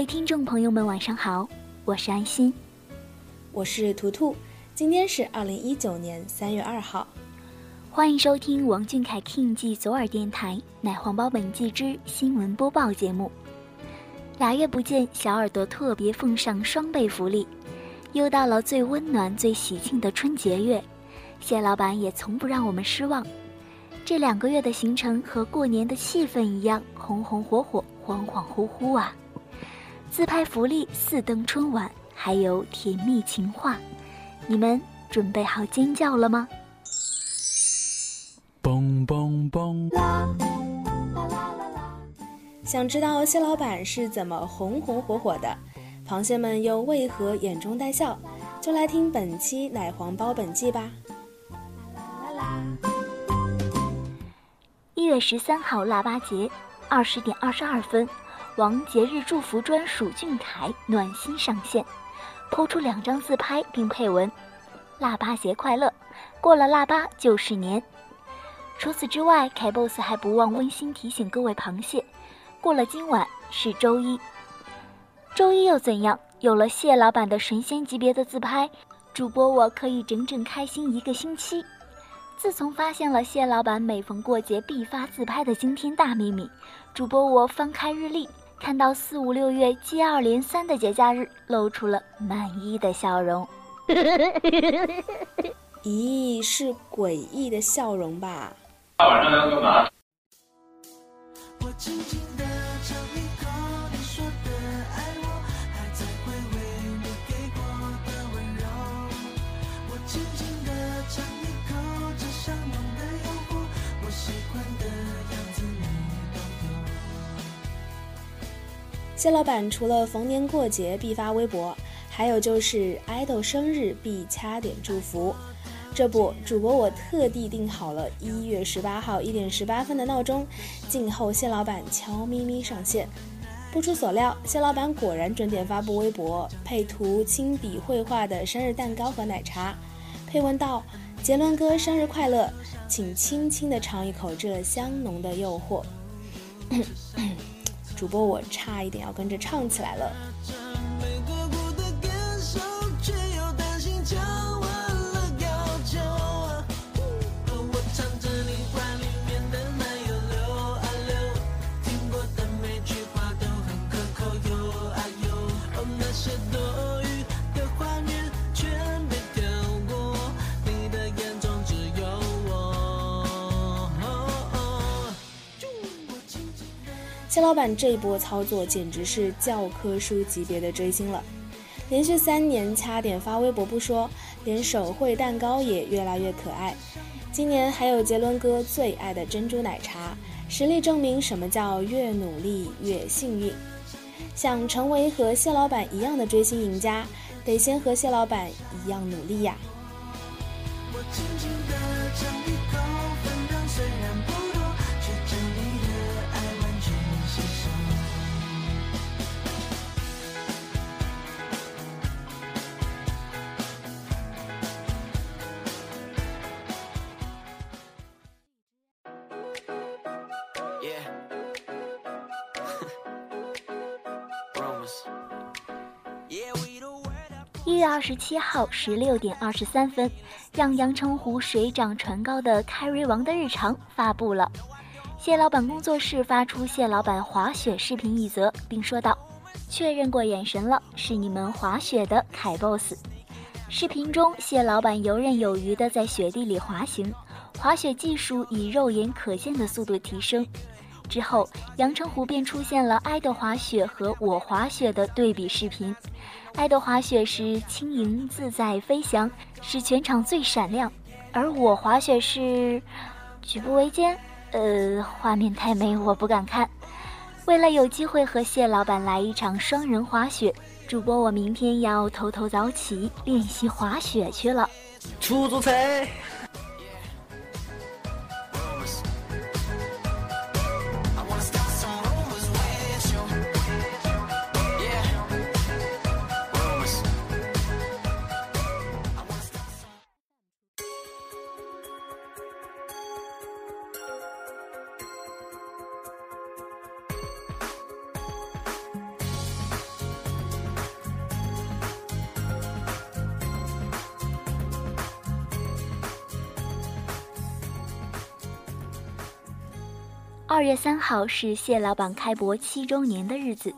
位听众朋友们，晚上好，我是安心，我是图图，今天是二零一九年三月二号，欢迎收听王俊凯 King 记左耳电台奶黄包本季之新闻播报节目。俩月不见，小耳朵特别奉上双倍福利，又到了最温暖、最喜庆的春节月，谢老板也从不让我们失望。这两个月的行程和过年的气氛一样，红红火火，恍恍惚惚啊！自拍福利四登春晚，还有甜蜜情话，你们准备好尖叫了吗？嘣嘣嘣！想知道蟹老板是怎么红红火火的，螃蟹们又为何眼中带笑？就来听本期奶黄包本季吧。一月十三号腊八节，二十点二十二分。王节日祝福专属俊凯暖心上线，抛出两张自拍并配文：“腊八节快乐，过了腊八就是年。”除此之外，凯 boss 还不忘温馨提醒各位螃蟹：“过了今晚是周一，周一又怎样？有了蟹老板的神仙级别的自拍，主播我可以整整开心一个星期。”自从发现了蟹老板每逢过节必发自拍的惊天大秘密，主播我翻开日历。看到四五六月接二连三的节假日，露出了满意的笑容。咦，是诡异的笑容吧？大晚上要干嘛？蟹老板除了逢年过节必发微博，还有就是爱豆生日必掐点祝福。这不，主播我特地定好了一月十八号一点十八分的闹钟，静候蟹老板悄咪咪上线。不出所料，蟹老板果然准点发布微博，配图亲笔绘画的生日蛋糕和奶茶，配文道：“杰伦哥生日快乐，请轻轻地尝一口这香浓的诱惑。”主播我差一点要跟着唱起来了。蟹老板这一波操作简直是教科书级别的追星了，连续三年掐点发微博不说，连手绘蛋糕也越来越可爱。今年还有杰伦哥最爱的珍珠奶茶，实力证明什么叫越努力越幸运。想成为和蟹老板一样的追星赢家，得先和蟹老板一样努力呀。一月二十七号十六点二十三分，让阳澄湖水涨船高的 Carry 王的日常发布了。谢老板工作室发出谢老板滑雪视频一则，并说道：“确认过眼神了，是你们滑雪的凯 boss。”视频中，谢老板游刃有余地在雪地里滑行，滑雪技术以肉眼可见的速度提升。之后，阳澄湖便出现了爱豆滑雪和我滑雪的对比视频。爱豆滑雪是轻盈自在飞翔，是全场最闪亮；而我滑雪是举步维艰，呃，画面太美，我不敢看。为了有机会和谢老板来一场双人滑雪，主播我明天要偷偷早起练习滑雪去了。出租车。二月三号是蟹老板开播七周年的日子，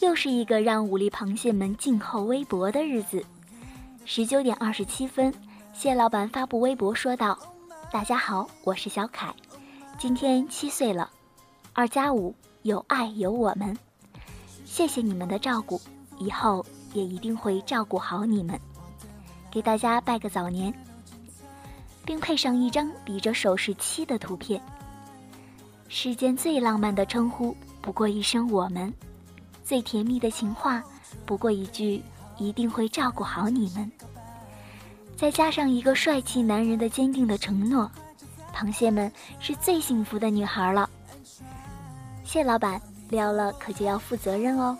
又是一个让武力螃蟹们静候微博的日子。十九点二十七分，蟹老板发布微博说道：“大家好，我是小凯，今天七岁了。二加五有爱有我们，谢谢你们的照顾，以后也一定会照顾好你们。给大家拜个早年，并配上一张比着手势七的图片。”世间最浪漫的称呼，不过一声“我们”；最甜蜜的情话，不过一句“一定会照顾好你们”。再加上一个帅气男人的坚定的承诺，螃蟹们是最幸福的女孩了。谢老板撩了可就要负责任哦，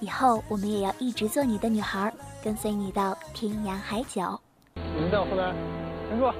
以后我们也要一直做你的女孩，跟随你到天涯海角。你们在我后边，跟住。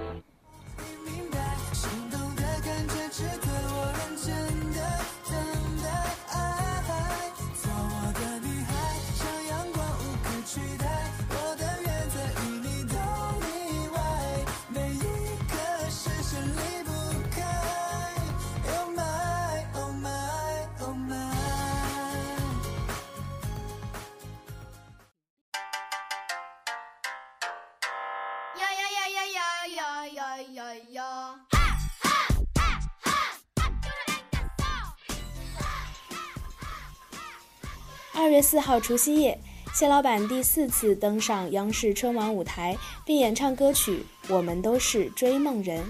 二月四号除夕夜，谢老板第四次登上央视春晚舞台，并演唱歌曲《我们都是追梦人》。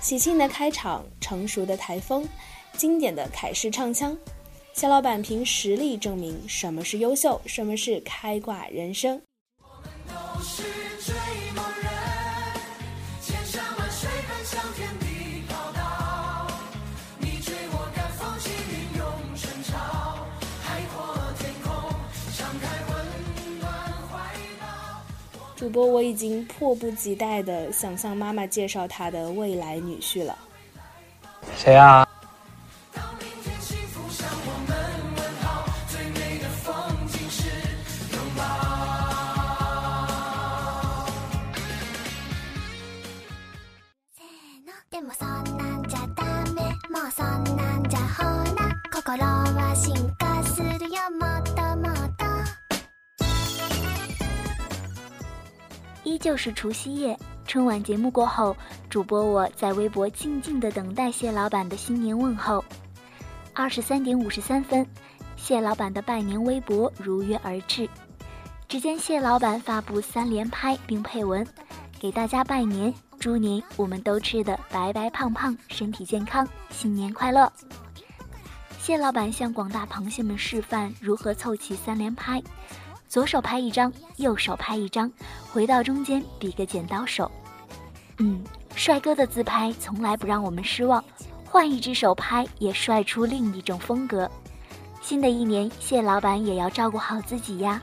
喜庆的开场，成熟的台风，经典的凯式唱腔，谢老板凭实力证明什么是优秀，什么是开挂人生。主播，我已经迫不及待的想向妈妈介绍她的未来女婿了。谁啊？就是除夕夜，春晚节目过后，主播我在微博静静的等待谢老板的新年问候。二十三点五十三分，谢老板的拜年微博如约而至。只见谢老板发布三连拍并配文：“给大家拜年，祝您我们都吃的白白胖胖，身体健康，新年快乐。”谢老板向广大螃蟹们示范如何凑齐三连拍。左手拍一张，右手拍一张，回到中间比个剪刀手。嗯，帅哥的自拍从来不让我们失望，换一只手拍也帅出另一种风格。新的一年，谢老板也要照顾好自己呀。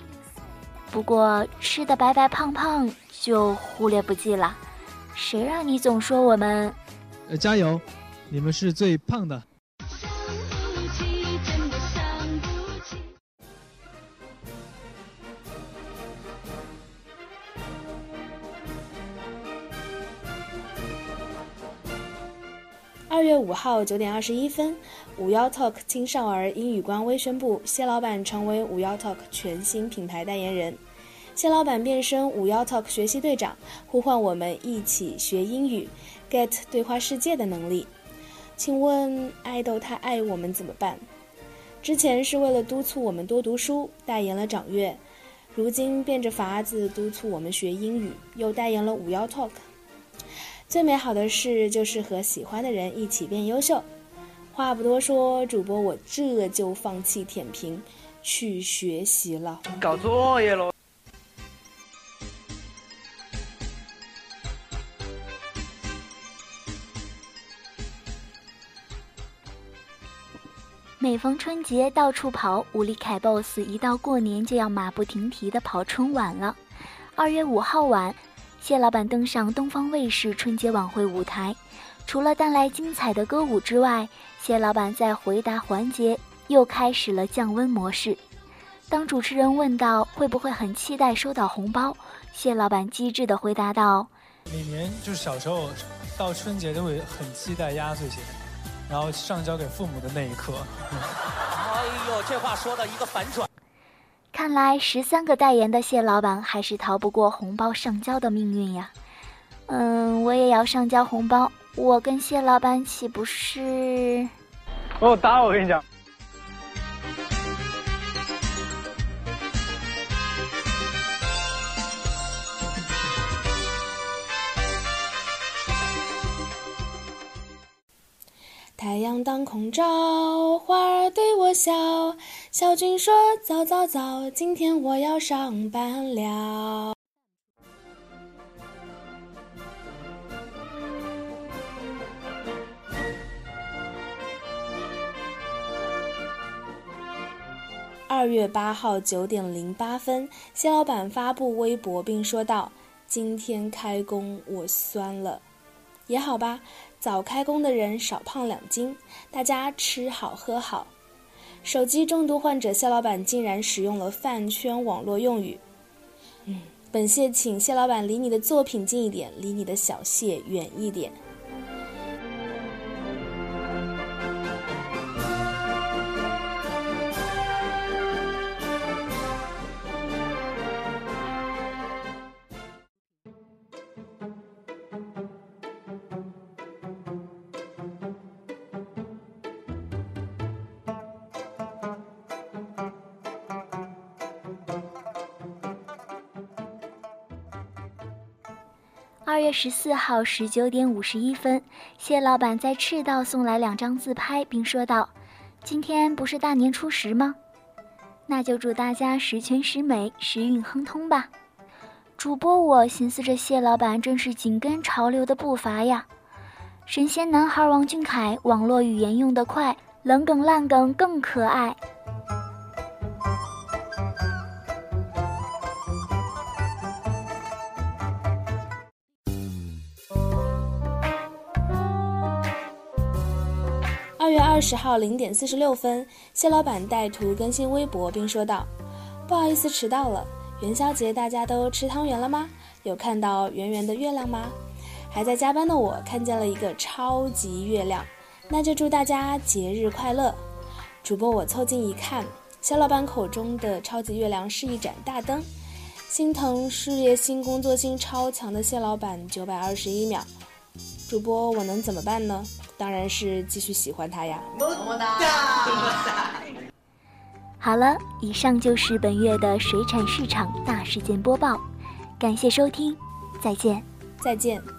不过吃的白白胖胖就忽略不计了。谁让你总说我们？呃，加油，你们是最胖的。二月五号九点二十一分，五幺 Talk 青少儿英语官微宣布，谢老板成为五幺 Talk 全新品牌代言人。谢老板变身五幺 Talk 学习队长，呼唤我们一起学英语，get 对话世界的能力。请问爱豆太爱我们怎么办？之前是为了督促我们多读书，代言了掌阅，如今变着法子督促我们学英语，又代言了五幺 Talk。最美好的事就是和喜欢的人一起变优秀。话不多说，主播我这就放弃舔屏，去学习了。搞作业喽！每逢春节到处跑，吴立凯 boss 一到过年就要马不停蹄的跑春晚了。二月五号晚。谢老板登上东方卫视春节晚会舞台，除了带来精彩的歌舞之外，谢老板在回答环节又开始了降温模式。当主持人问到会不会很期待收到红包，谢老板机智地回答道：“每年就是小时候到春节都会很期待压岁钱，然后上交给父母的那一刻。”哎呦，这话说的一个反转。看来十三个代言的蟹老板还是逃不过红包上交的命运呀。嗯，我也要上交红包，我跟蟹老板岂不是？我打我跟你讲。太阳当空照，花儿对我笑。小军说：“早早早，今天我要上班了。”二月八号九点零八分，谢老板发布微博并说道：“今天开工，我酸了。”也好吧。早开工的人少胖两斤，大家吃好喝好。手机中毒患者谢老板竟然使用了饭圈网络用语。嗯，本谢请谢老板离你的作品近一点，离你的小谢远一点。二月十四号十九点五十一分，谢老板在赤道送来两张自拍，并说道：“今天不是大年初十吗？那就祝大家十全十美，时运亨通吧。”主播我寻思着，谢老板真是紧跟潮流的步伐呀。神仙男孩王俊凯，网络语言用得快，冷梗烂梗更可爱。二十号零点四十六分，谢老板带图更新微博，并说道：“不好意思，迟到了。元宵节大家都吃汤圆了吗？有看到圆圆的月亮吗？还在加班的我看见了一个超级月亮，那就祝大家节日快乐。”主播我凑近一看，谢老板口中的超级月亮是一盏大灯，心疼事业心、工作心超强的谢老板九百二十一秒。主播我能怎么办呢？当然是继续喜欢他呀！么么哒！好了，以上就是本月的水产市场大事件播报，感谢收听，再见，再见。